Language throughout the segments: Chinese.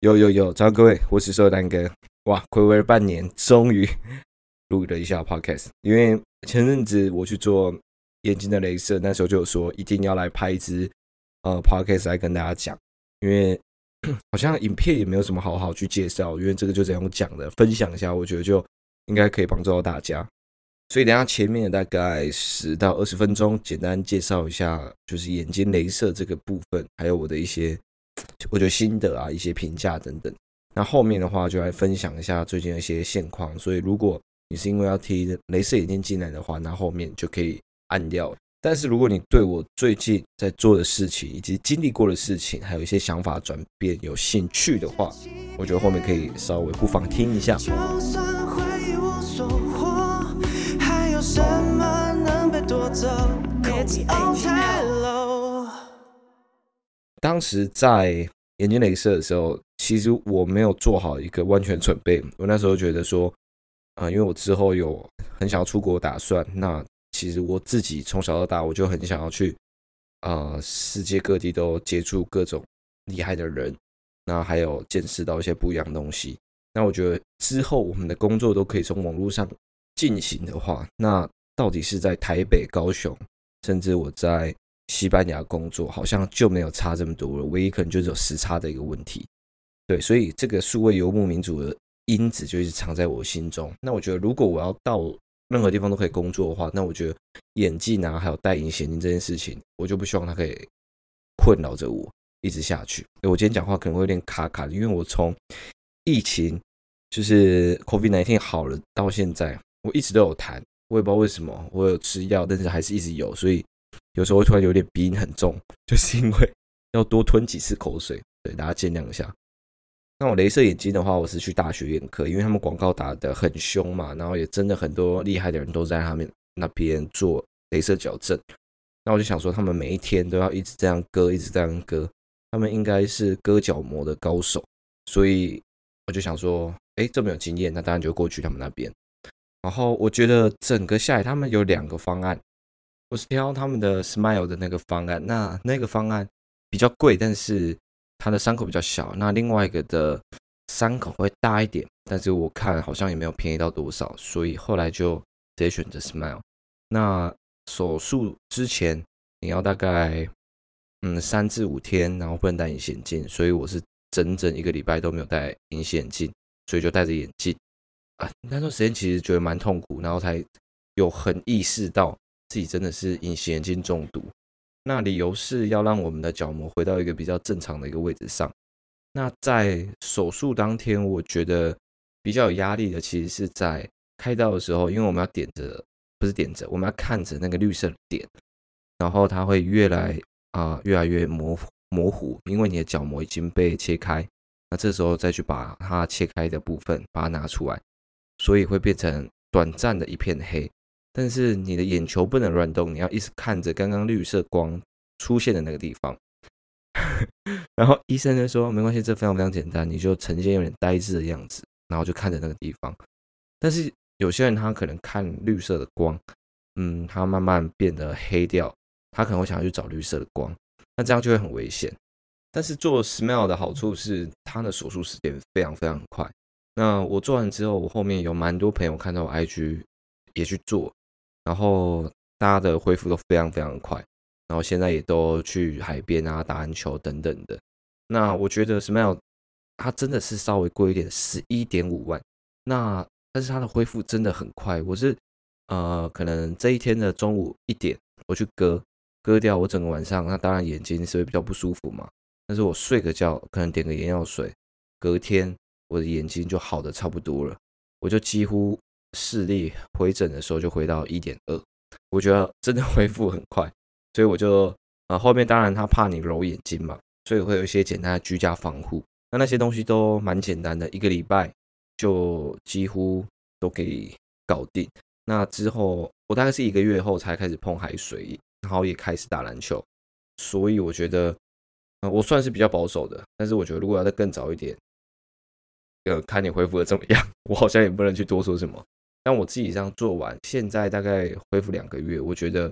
有有有，早上各位，我是寿丹哥。哇，睽违半年，终于录了一下 podcast。因为前阵子我去做眼睛的镭射，那时候就有说一定要来拍一支呃 podcast 来跟大家讲。因为好像影片也没有什么好好去介绍，因为这个就这样讲的，分享一下，我觉得就应该可以帮助到大家。所以等下前面大概十到二十分钟，简单介绍一下就是眼睛镭射这个部分，还有我的一些。我觉得心得啊，一些评价等等。那后面的话就来分享一下最近的一些现况。所以如果你是因为要贴镭射眼镜进来的话，那后面就可以按掉。但是如果你对我最近在做的事情以及经历过的事情，还有一些想法转变有兴趣的话，我觉得后面可以稍微不妨听一下。就算会一无所获，还有什么能被夺走？It's all time low 当时在眼睛镭射的时候，其实我没有做好一个完全准备。我那时候觉得说，啊、因为我之后有很想要出国打算，那其实我自己从小到大我就很想要去，啊、世界各地都接触各种厉害的人，那还有见识到一些不一样的东西。那我觉得之后我们的工作都可以从网络上进行的话，那到底是在台北、高雄，甚至我在。西班牙工作好像就没有差这么多了，唯一可能就是有时差的一个问题。对，所以这个数位游牧民族的因子就一直藏在我心中。那我觉得，如果我要到任何地方都可以工作的话，那我觉得眼镜啊，还有戴隐形眼镜这件事情，我就不希望它可以困扰着我一直下去。我今天讲话可能会有点卡卡的，因为我从疫情就是 COVID-19 好了到现在，我一直都有痰，我也不知道为什么，我有吃药，但是还是一直有，所以。有时候会突然有点鼻音很重，就是因为要多吞几次口水，对，大家见谅一下。那我镭射眼睛的话，我是去大学眼科，因为他们广告打得很凶嘛，然后也真的很多厉害的人都在他们那边做镭射矫正。那我就想说，他们每一天都要一直这样割，一直这样割，他们应该是割角膜的高手，所以我就想说，哎，这么有经验，那当然就过去他们那边。然后我觉得整个下来，他们有两个方案。我是挑他们的 Smile 的那个方案，那那个方案比较贵，但是它的伤口比较小。那另外一个的伤口会大一点，但是我看好像也没有便宜到多少，所以后来就直接选择 Smile。那手术之前你要大概嗯三至五天，然后不能戴隐形眼镜，所以我是整整一个礼拜都没有戴隐形眼镜，所以就戴着眼镜啊。那段时间其实觉得蛮痛苦，然后才有很意识到。自己真的是隐形眼镜中毒，那理由是要让我们的角膜回到一个比较正常的一个位置上。那在手术当天，我觉得比较有压力的，其实是在开刀的时候，因为我们要点着，不是点着，我们要看着那个绿色点，然后它会越来啊、越来越模糊模糊，因为你的角膜已经被切开，那这时候再去把它切开的部分把它拿出来，所以会变成短暂的一片黑。但是你的眼球不能乱动，你要一直看着刚刚绿色光出现的那个地方。然后医生就说：“没关系，这非常非常简单，你就呈现有点呆滞的样子，然后就看着那个地方。”但是有些人他可能看绿色的光，嗯，他慢慢变得黑掉，他可能会想要去找绿色的光，那这样就会很危险。但是做 smell 的好处是，他的手术时间非常非常快。那我做完之后，我后面有蛮多朋友看到我 IG 也去做。然后大家的恢复都非常非常快，然后现在也都去海边啊打篮球等等的。那我觉得 Smile 它真的是稍微贵一点，十一点五万。那但是它的恢复真的很快。我是呃可能这一天的中午一点我去割割掉，我整个晚上那当然眼睛是会比较不舒服嘛。但是我睡个觉，可能点个眼药水，隔天我的眼睛就好的差不多了，我就几乎。视力回诊的时候就回到一点二，我觉得真的 恢复很快，所以我就啊后面当然他怕你揉眼睛嘛，所以会有一些简单的居家防护，那那些东西都蛮简单的，一个礼拜就几乎都可以搞定。那之后我大概是一个月后才开始碰海水，然后也开始打篮球，所以我觉得啊我算是比较保守的，但是我觉得如果要再更早一点，呃看你恢复的怎么样，我好像也不能去多说什么。但我自己这样做完，现在大概恢复两个月，我觉得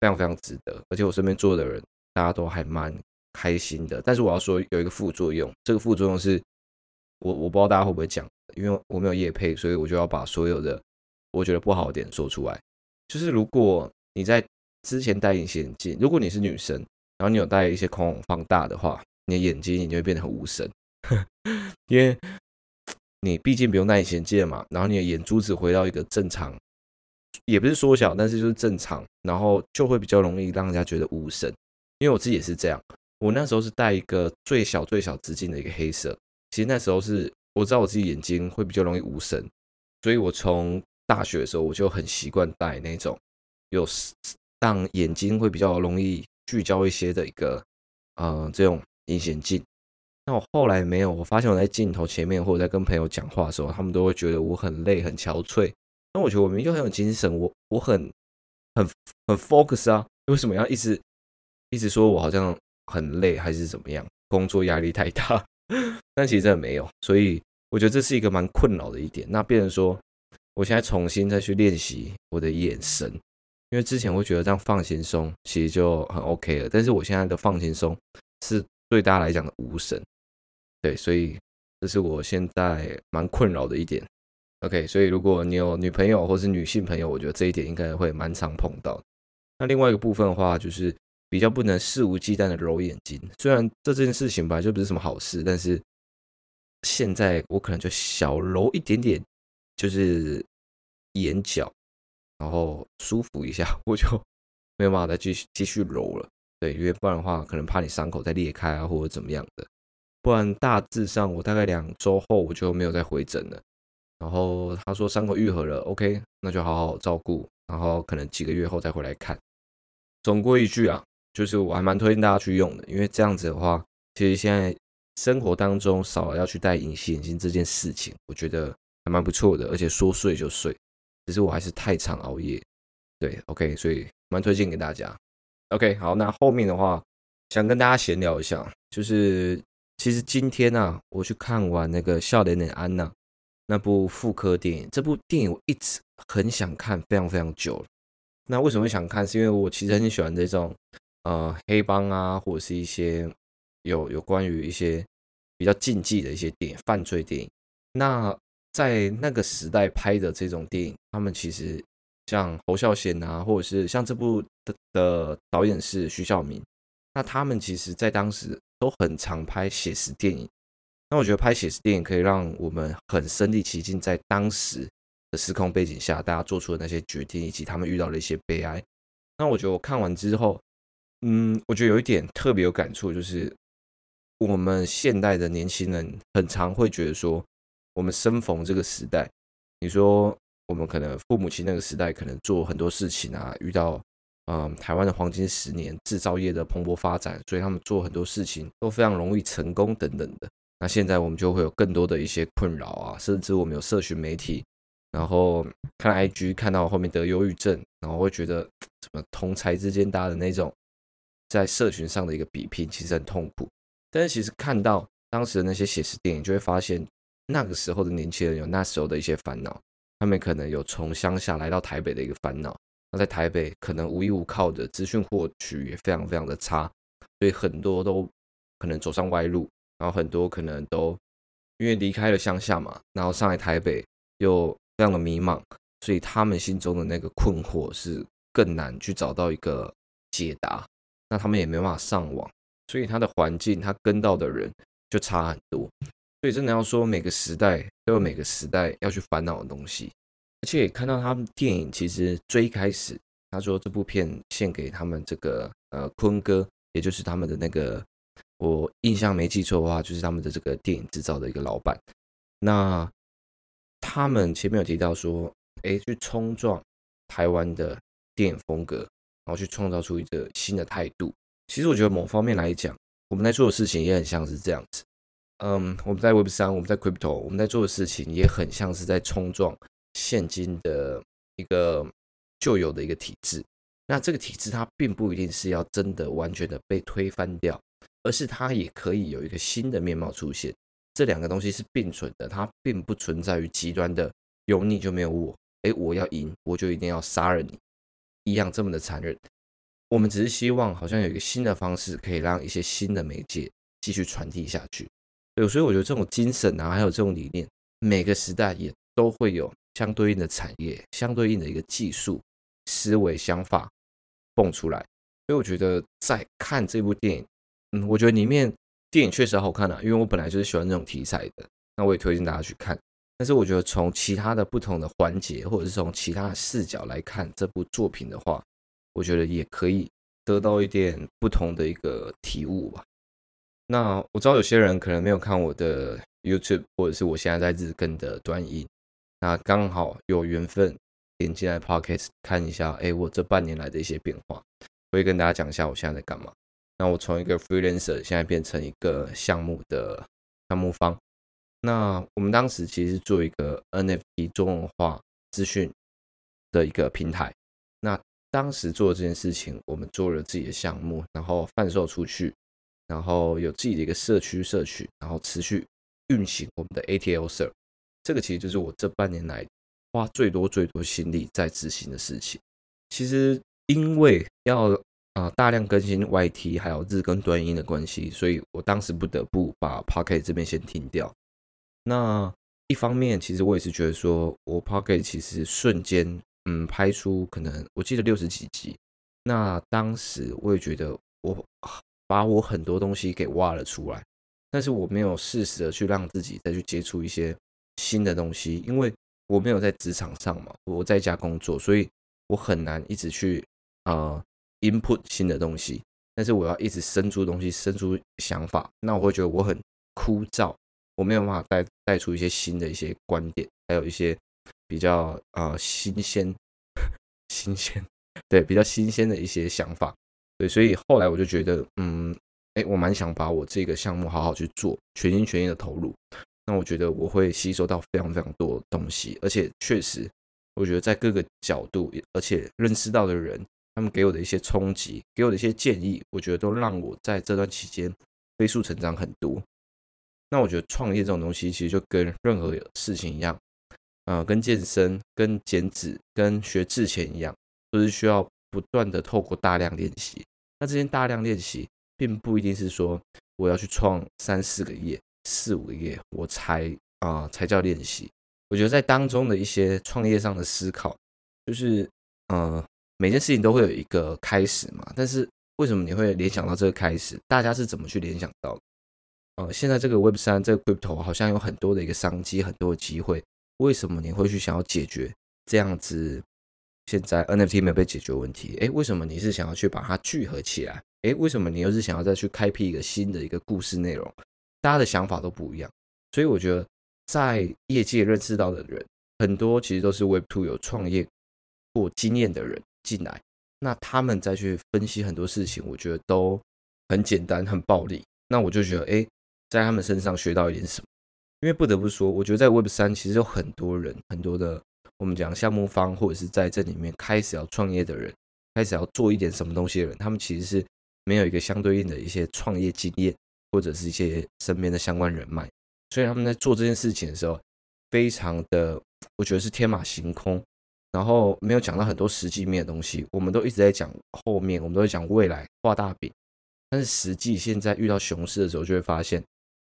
非常非常值得。而且我身边做的人，大家都还蛮开心的。但是我要说有一个副作用，这个副作用是我我不知道大家会不会讲，因为我没有业配，所以我就要把所有的我觉得不好的点说出来。就是如果你在之前戴隐形眼镜，如果你是女生，然后你有戴一些瞳孔放大的话，你的眼睛你就会变得很无神，因为你毕竟不用戴隐形眼镜嘛，然后你的眼珠子回到一个正常，也不是缩小，但是就是正常，然后就会比较容易让人家觉得无神。因为我自己也是这样，我那时候是戴一个最小最小直径的一个黑色，其实那时候是我知道我自己眼睛会比较容易无神，所以我从大学的时候我就很习惯戴那种有让眼睛会比较容易聚焦一些的一个呃这种隐形镜。那我后来没有，我发现我在镜头前面或者在跟朋友讲话的时候，他们都会觉得我很累很憔悴。那我觉得我明明就很有精神，我我很很很 focus 啊，为什么要一直一直说我好像很累还是怎么样？工作压力太大？但其实真的没有，所以我觉得这是一个蛮困扰的一点。那变成说，我现在重新再去练习我的眼神，因为之前会觉得这样放轻松，其实就很 OK 了。但是我现在的放轻松是对大家来讲的无神。对，所以这是我现在蛮困扰的一点。OK，所以如果你有女朋友或是女性朋友，我觉得这一点应该会蛮常碰到。那另外一个部分的话，就是比较不能肆无忌惮的揉眼睛。虽然这件事情本来就不是什么好事，但是现在我可能就小揉一点点，就是眼角，然后舒服一下，我就没有办法再继续继续揉了。对，因为不然的话，可能怕你伤口再裂开啊，或者怎么样的。不然大致上，我大概两周后我就没有再回诊了。然后他说伤口愈合了，OK，那就好好照顾。然后可能几个月后再回来看。总归一句啊，就是我还蛮推荐大家去用的，因为这样子的话，其实现在生活当中少了要去戴隐形眼镜这件事情，我觉得还蛮不错的。而且说睡就睡，只是我还是太常熬夜。对，OK，所以蛮推荐给大家。OK，好，那后面的话想跟大家闲聊一下，就是。其实今天呢、啊，我去看完那个《少年的安娜》那部复刻电影。这部电影我一直很想看，非常非常久了。那为什么会想看？是因为我其实很喜欢这种呃黑帮啊，或者是一些有有关于一些比较禁忌的一些电影、犯罪电影。那在那个时代拍的这种电影，他们其实像侯孝贤啊，或者是像这部的的导演是徐晓明，那他们其实在当时。都很常拍写实电影，那我觉得拍写实电影可以让我们很身临其境，在当时的时空背景下，大家做出的那些决定，以及他们遇到的一些悲哀。那我觉得我看完之后，嗯，我觉得有一点特别有感触，就是我们现代的年轻人很常会觉得说，我们生逢这个时代，你说我们可能父母亲那个时代，可能做很多事情啊，遇到。嗯，台湾的黄金十年，制造业的蓬勃发展，所以他们做很多事情都非常容易成功等等的。那现在我们就会有更多的一些困扰啊，甚至我们有社群媒体，然后看 IG 看到后面得忧郁症，然后会觉得什么同才之间搭的那种在社群上的一个比拼，其实很痛苦。但是其实看到当时的那些写实电影，就会发现那个时候的年轻人有那时候的一些烦恼，他们可能有从乡下来到台北的一个烦恼。那在台北可能无依无靠的资讯获取也非常非常的差，所以很多都可能走上歪路，然后很多可能都因为离开了乡下嘛，然后上来台北又非常的迷茫，所以他们心中的那个困惑是更难去找到一个解答。那他们也没办法上网，所以他的环境他跟到的人就差很多。所以真的要说每个时代都有每个时代要去烦恼的东西。而且看到他们电影，其实最开始他说这部片献给他们这个呃坤哥，也就是他们的那个，我印象没记错的话，就是他们的这个电影制造的一个老板。那他们前面有提到说，哎，去冲撞台湾的电影风格，然后去创造出一个新的态度。其实我觉得某方面来讲，我们在做的事情也很像是这样子。嗯，我们在 Web 三，我们在 Crypto，我们在做的事情也很像是在冲撞。现今的一个旧有的一个体制，那这个体制它并不一定是要真的完全的被推翻掉，而是它也可以有一个新的面貌出现。这两个东西是并存的，它并不存在于极端的有你就没有我，诶，我要赢我就一定要杀了你一样这么的残忍。我们只是希望好像有一个新的方式，可以让一些新的媒介继续传递下去。对，所以我觉得这种精神啊，还有这种理念，每个时代也都会有相对应的产业、相对应的一个技术、思维、想法蹦出来。所以我觉得在看这部电影，嗯，我觉得里面电影确实好看啊，因为我本来就是喜欢这种题材的，那我也推荐大家去看。但是我觉得从其他的不同的环节，或者是从其他的视角来看这部作品的话，我觉得也可以得到一点不同的一个体悟吧。那我知道有些人可能没有看我的 YouTube，或者是我现在在日更的短影，那刚好有缘分点进来 Podcast 看一下，哎，我这半年来的一些变化，我会跟大家讲一下我现在在干嘛。那我从一个 Freelancer 现在变成一个项目的项目方。那我们当时其实做一个 NFT 中文化资讯的一个平台。那当时做这件事情，我们做了自己的项目，然后贩售出去。然后有自己的一个社区社群，然后持续运行我们的 ATL Serve 这个其实就是我这半年来花最多最多心力在执行的事情。其实因为要啊、大量更新 YT 还有日更短音的关系，所以我当时不得不把 Pocket 这边先停掉。那一方面，其实我也是觉得说，我 Pocket 其实瞬间嗯拍出可能我记得六十几集，那当时我也觉得我。把我很多东西给挖了出来，但是我没有适时的去让自己再去接触一些新的东西，因为我没有在职场上嘛，我在家工作，所以我很难一直去呃 input 新的东西，但是我要一直生出东西，生出想法，那我会觉得我很枯燥，我没有办法带带出一些新的一些观点，还有一些比较呃新鲜 新鲜对比较新鲜的一些想法。对，所以后来我就觉得，嗯，哎，我蛮想把我这个项目好好去做，全心全意的投入。那我觉得我会吸收到非常非常多东西，而且确实，我觉得在各个角度，而且认识到的人，他们给我的一些冲击，给我的一些建议，我觉得都让我在这段期间飞速成长很多。那我觉得创业这种东西，其实就跟任何事情一样，呃，跟健身、跟减脂、跟学制钱一样，都是需要。不断的透过大量练习，那这些大量练习，并不一定是说我要去创三四个业、四五个页，我才啊、才叫练习。我觉得在当中的一些创业上的思考，就是呃每件事情都会有一个开始嘛，但是为什么你会联想到这个开始？大家是怎么去联想到？呃，现在这个 Web 三这个 Crypto 好像有很多的一个商机，很多的机会，为什么你会去想要解决这样子？现在 NFT 没有被解决问题，诶，为什么你是想要去把它聚合起来？诶，为什么你又是想要再去开辟一个新的一个故事内容？大家的想法都不一样，所以我觉得在业界认识到的人很多，其实都是 Web2 有创业过经验的人进来，那他们再去分析很多事情，我觉得都很简单、很暴力。那我就觉得，诶，在他们身上学到一点什么？因为不得不说，我觉得在 Web3 其实有很多人，很多的。我们讲项目方，或者是在这里面开始要创业的人，开始要做一点什么东西的人，他们其实是没有一个相对应的一些创业经验，或者是一些身边的相关人脉，所以他们在做这件事情的时候，非常的，我觉得是天马行空，然后没有讲到很多实际面的东西。我们都一直在讲后面，我们都在讲未来画大饼，但是实际现在遇到熊市的时候，就会发现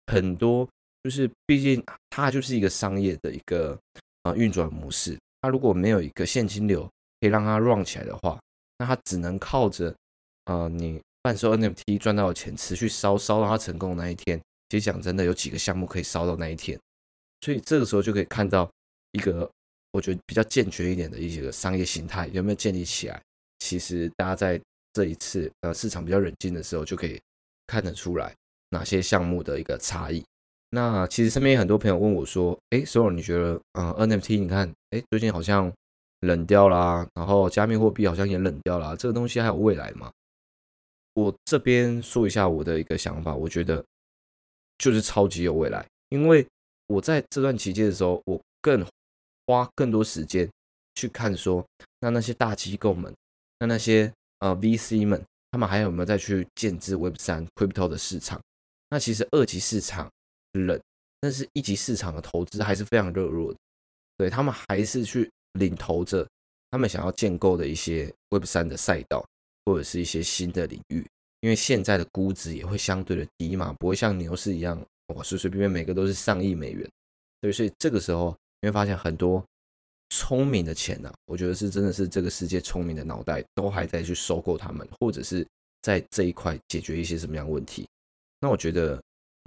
很多，就是毕竟它就是一个商业的一个。啊，运转模式，它如果没有一个现金流可以让它 run 起来的话，那它只能靠着呃你贩售 NFT 赚到的钱持续烧烧到它成功的那一天。其实讲真的，有几个项目可以烧到那一天，所以这个时候就可以看到一个我觉得比较健全一点的一些商业形态有没有建立起来。其实大家在这一次呃市场比较冷静的时候，就可以看得出来哪些项目的一个差异。那其实身边有很多朋友问我说：“哎，Sora，你觉得，呃，NFT，你看，哎，最近好像冷掉啦，然后加密货币好像也冷掉啦，这个东西还有未来吗？”我这边说一下我的一个想法，我觉得就是超级有未来，因为我在这段期间的时候，我更花更多时间去看说，那那些大机构们，那那些呃 VC 们，他们还有没有再去建置 Web 三 Crypto 的市场？那其实二级市场。冷，但是一级市场的投资还是非常热络的，对，他们还是去领投着他们想要建构的一些 Web 三的赛道，或者是一些新的领域，因为现在的估值也会相对的低嘛，不会像牛市一样，哇，随随便便每个都是上亿美元。对，所以这个时候你会发现很多聪明的钱呢、啊，我觉得是真的是这个世界聪明的脑袋都还在去收购他们，或者是在这一块解决一些什么样问题。那我觉得，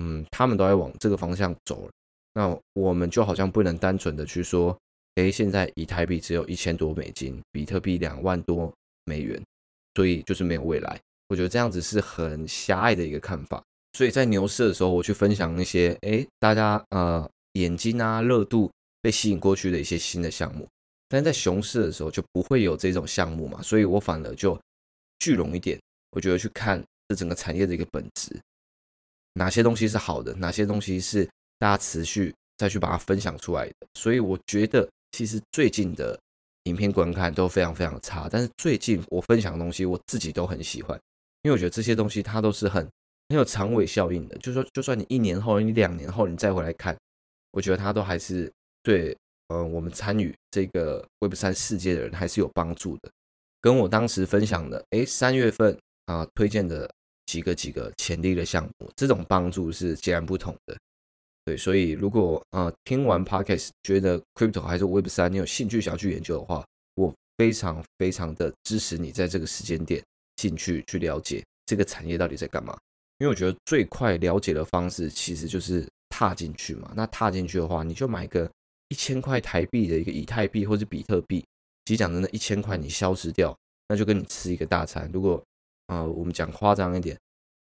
嗯，他们都在往这个方向走。那我们就好像不能单纯的去说，诶，现在以太币只有一千多美金，比特币两万多美元，所以就是没有未来。我觉得这样子是很狭隘的一个看法。所以在牛市的时候，我去分享那些，诶，大家呃眼睛啊热度被吸引过去的一些新的项目。但在熊市的时候就不会有这种项目嘛，所以我反而就聚拢一点，我觉得去看这整个产业的一个本质，哪些东西是好的，哪些东西是。大家持续再去把它分享出来的，所以我觉得其实最近的影片观看都非常非常差，但是最近我分享的东西我自己都很喜欢，因为我觉得这些东西它都是很很有长尾效应的，就说就算你一年后、你两年后你再回来看，我觉得它都还是对呃我们参与这个 Web 三世界的人还是有帮助的，跟我当时分享的诶三月份啊、推荐的几个几个潜力的项目，这种帮助是截然不同的。对，所以如果啊、呃、听完 Podcast 觉得 Crypto 还是 Web 三，你有兴趣想要去研究的话，我非常非常的支持你在这个时间点进去去了解这个产业到底在干嘛。因为我觉得最快了解的方式其实就是踏进去嘛。那踏进去的话，你就买个一千块台币的一个以太币或者比特币，其实讲真的，一千块你消失掉，那就跟你吃一个大餐。如果啊、呃、我们讲夸张一点。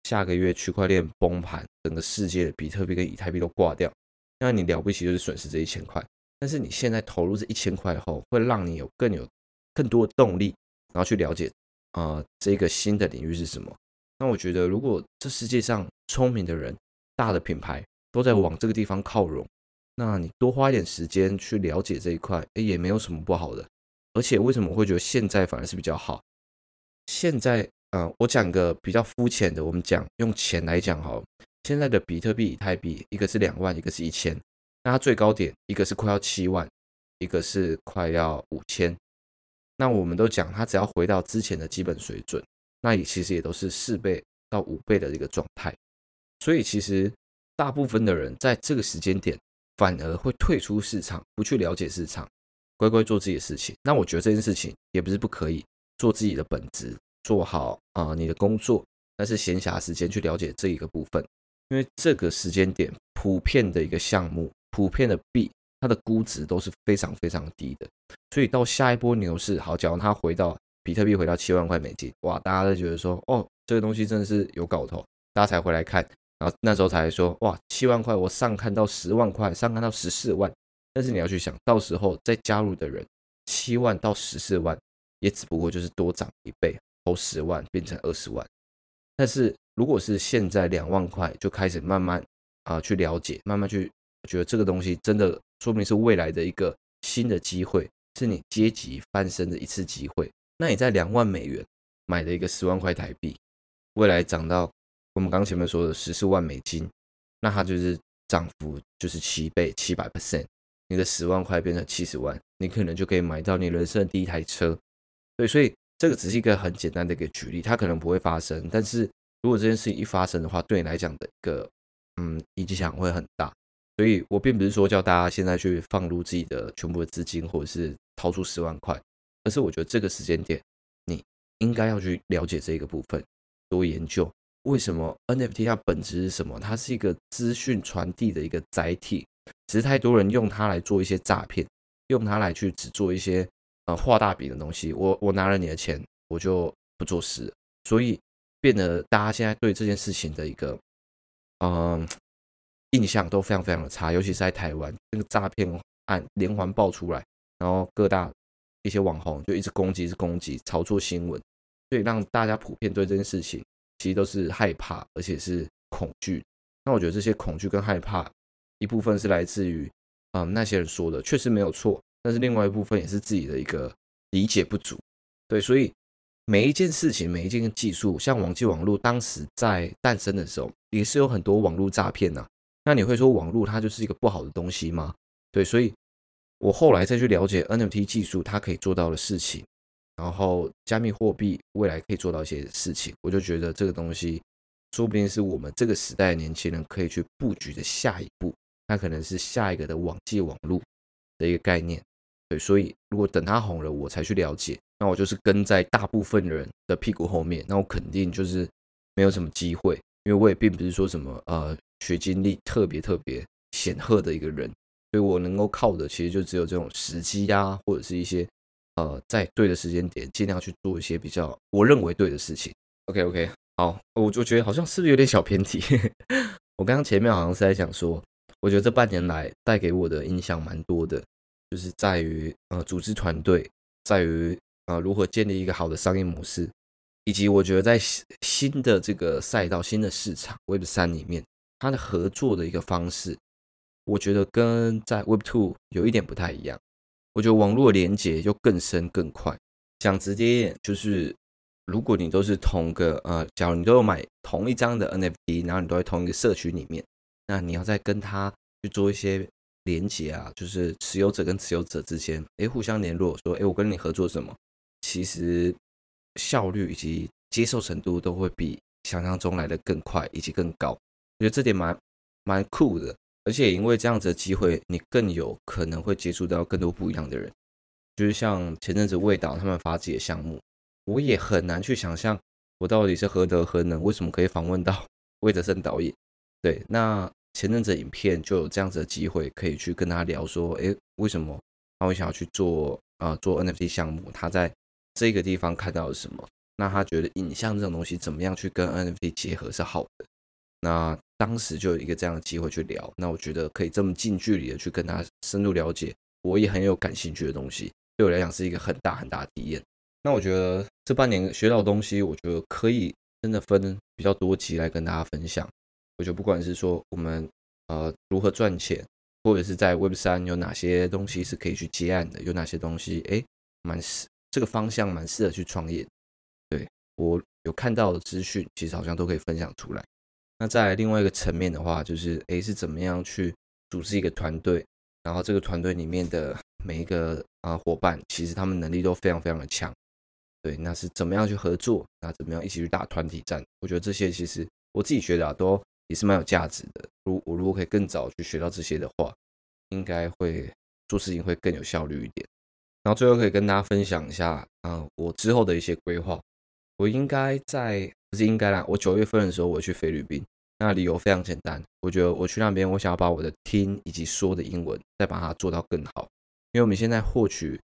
下个月区块链崩盘，整个世界的比特币跟以太币都挂掉，那你了不起就是损失这一千块。但是你现在投入这一千块后，会让你有更有更多的动力，然后去了解啊、呃、这个新的领域是什么。那我觉得，如果这世界上聪明的人、大的品牌都在往这个地方靠拢，那你多花一点时间去了解这一块，诶，也没有什么不好的。而且为什么会觉得现在反而是比较好？现在。嗯，我讲个比较肤浅的，我们讲用钱来讲哈，现在的比特币、以太币，一个是两万，一个是一千，那它最高点一个是快要七万，一个是快要五千。那我们都讲，它只要回到之前的基本水准，那也其实也都是四倍到五倍的一个状态。所以其实大部分的人在这个时间点反而会退出市场，不去了解市场，乖乖做自己的事情。那我觉得这件事情也不是不可以，做自己的本职。做好啊，你的工作，但是闲暇时间去了解这一个部分，因为这个时间点普遍的一个项目，普遍的币，它的估值都是非常非常低的，所以到下一波牛市，好，假如它回到比特币回到七万块美金，哇，大家都觉得说，哦，这个东西真的是有搞头，大家才回来看，然后那时候才说，哇，七万块我上看到十万块，上看到十四万，但是你要去想到时候再加入的人，七万到十四万，也只不过就是多涨一倍。投十万变成二十万，但是如果是现在两万块就开始慢慢啊、去了解，慢慢去觉得这个东西真的说明是未来的一个新的机会，是你阶级翻身的一次机会。那你在两万美元买了一个十万块台币，未来涨到我们刚前面说的十四万美金，那它就是涨幅就是七倍七百 percent，你的十万块变成七十万，你可能就可以买到你人生的第一台车。对，所以。这个只是一个很简单的一个举例，它可能不会发生，但是如果这件事情一发生的话，对你来讲的一个嗯影响会很大。所以我并不是说叫大家现在去放入自己的全部的资金，或者是掏出十万块，而是我觉得这个时间点你应该要去了解这个部分，多研究为什么 NFT 它本质是什么？它是一个资讯传递的一个载体，只是太多人用它来做一些诈骗，用它来去只做一些。呃，画大饼的东西，我我拿了你的钱，我就不做事，所以变得大家现在对这件事情的一个嗯、呃、印象都非常非常的差，尤其是在台湾，那个诈骗案连环爆出来，然后各大一些网红就一直攻击，一直攻击，炒作新闻，所以让大家普遍对这件事情其实都是害怕，而且是恐惧。那我觉得这些恐惧跟害怕，一部分是来自于嗯、那些人说的，确实没有错。但是另外一部分也是自己的一个理解不足，对，所以每一件事情、每一件技术，像网际网络当时在诞生的时候，也是有很多网络诈骗呐。那你会说网络它就是一个不好的东西吗？对，所以我后来再去了解 NFT 技术它可以做到的事情，然后加密货币未来可以做到一些事情，我就觉得这个东西说不定是我们这个时代的年轻人可以去布局的下一步，那可能是下一个的网际网络的一个概念。对，所以如果等它红了，我才去了解，那我就是跟在大部分人的屁股后面，那我肯定就是没有什么机会，因为我也并不是说什么呃学经历特别特别显赫的一个人，所以我能够靠的其实就只有这种时机啊，或者是一些。呃，在对的时间点，尽量去做一些比较我认为对的事情。OK OK，好，我就觉得好像是不是有点小偏题？我刚刚前面好像是在讲说，我觉得这半年来带给我的影响蛮多的，就是在于呃组织团队，在于呃如何建立一个好的商业模式，以及我觉得在新的这个赛道、新的市场 Web 三里面，它的合作的一个方式，我觉得跟在 Web Two 有一点不太一样。我觉得网络连接就更深更快。讲直接一点，就是如果你都是同个呃，假如你都有买同一张的 NFT，然后你都在同一个社区里面，那你要再跟他去做一些连接啊，就是持有者跟持有者之间，哎，互相联络，说，哎，我跟你合作什么？其实效率以及接受程度都会比想象中来的更快以及更高。我觉得这点蛮蛮酷的。而且因为这样子的机会，你更有可能会接触到更多不一样的人。就是像前阵子魏导他们发起的项目，我也很难去想象我到底是何德何能，为什么可以访问到 魏德圣导演。对，那前阵子影片就有这样子的机会，可以去跟他聊说，诶，为什么他会想要去做啊、做 NFT 项目？他在这个地方看到了什么？那他觉得影像这种东西怎么样去跟 NFT 结合是好的？那当时就有一个这样的机会去聊，那我觉得可以这么近距离的去跟他深入了解，我也很有感兴趣的东西，对我来讲是一个很大很大的体验。那我觉得这半年学到的东西，我觉得可以真的分比较多集来跟大家分享。我觉得不管是说我们呃如何赚钱，或者是在 Web 三有哪些东西是可以去接案的，有哪些东西哎蛮适这个方向蛮适合去创业。对我有看到的资讯，其实好像都可以分享出来。那在另外一个层面的话，就是诶是怎么样去组织一个团队，然后这个团队里面的每一个啊伙伴，其实他们能力都非常非常的强，对，那是怎么样去合作，那怎么样一起去打团体战？我觉得这些其实我自己觉得啊，都也是蛮有价值的。如我如果可以更早去学到这些的话，应该会做事情会更有效率一点。然后最后可以跟大家分享一下啊，我之后的一些规划，我应该在。不是应该啦，我九月份的时候我去菲律宾，那理由非常简单，我觉得我去那边，我想要把我的听以及说的英文再把它做到更好，因为我们现在获取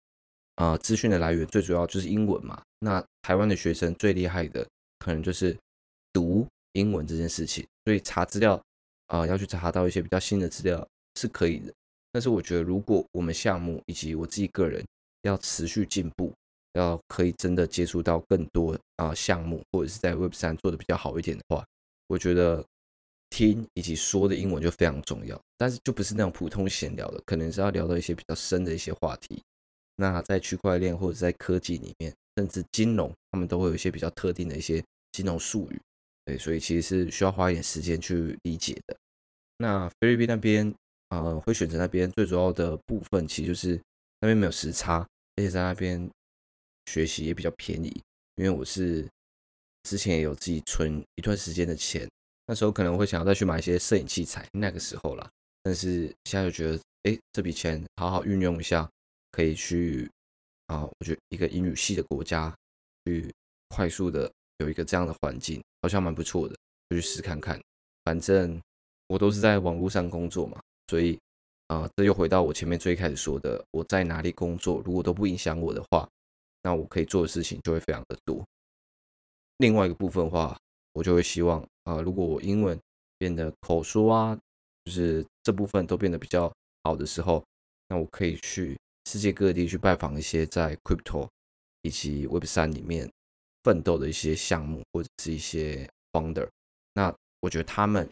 啊、资讯的来源最主要就是英文嘛。那台湾的学生最厉害的可能就是英文这件事情，所以查资料啊、要去查到一些比较新的资料是可以的，但是我觉得如果我们项目以及我自己个人要持续进步。要可以真的接触到更多啊项目，或者是在 Web 三做的比较好一点的话，我觉得听以及说的英文就非常重要。但是就不是那种普通闲聊的，可能是要聊到一些比较深的一些话题。那在区块链或者在科技里面，甚至金融，他们都会有一些比较特定的一些金融术语。对，所以其实是需要花一点时间去理解的。那菲律宾那边、呃，会选择那边最主要的部分，其实就是那边没有时差，而且在那边。学习也比较便宜，因为我是之前也有自己存一段时间的钱，那时候可能会想要再去买一些摄影器材，那个时候啦。但是现在就觉得，哎，这笔钱好好运用一下，可以去啊，我觉得一个英语系的国家去快速的有一个这样的环境，好像蛮不错的，就去试看看。反正我都是在网络上工作嘛，所以啊，这又回到我前面最开始说的，我在哪里工作，如果都不影响我的话。那我可以做的事情就会非常的多。另外一个部分的话，我就会希望啊、如果我英文变得口说啊，就是这部分都变得比较好的时候，那我可以去世界各地去拜访一些在 Crypto 以及 Web 三里面奋斗的一些项目或者是一些 Founder。那我觉得他们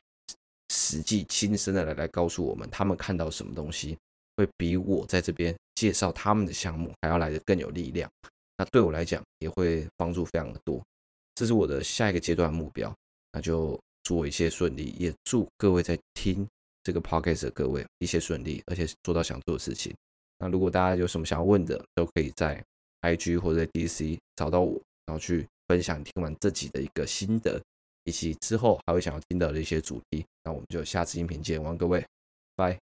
实际亲身的来来告诉我们，他们看到什么东西，会比我在这边介绍他们的项目还要来得更有力量。那对我来讲也会帮助非常的多，这是我的下一个阶段目标。那就祝我一切顺利，也祝各位在听这个 podcast 的各位一切顺利，而且做到想做的事情。那如果大家有什么想要问的，都可以在 IG 或者 DC 找到我，然后去分享听完自己的一个心得，以及之后还会想要听到的一些主题。那我们就下次音频见，晚安各位，拜。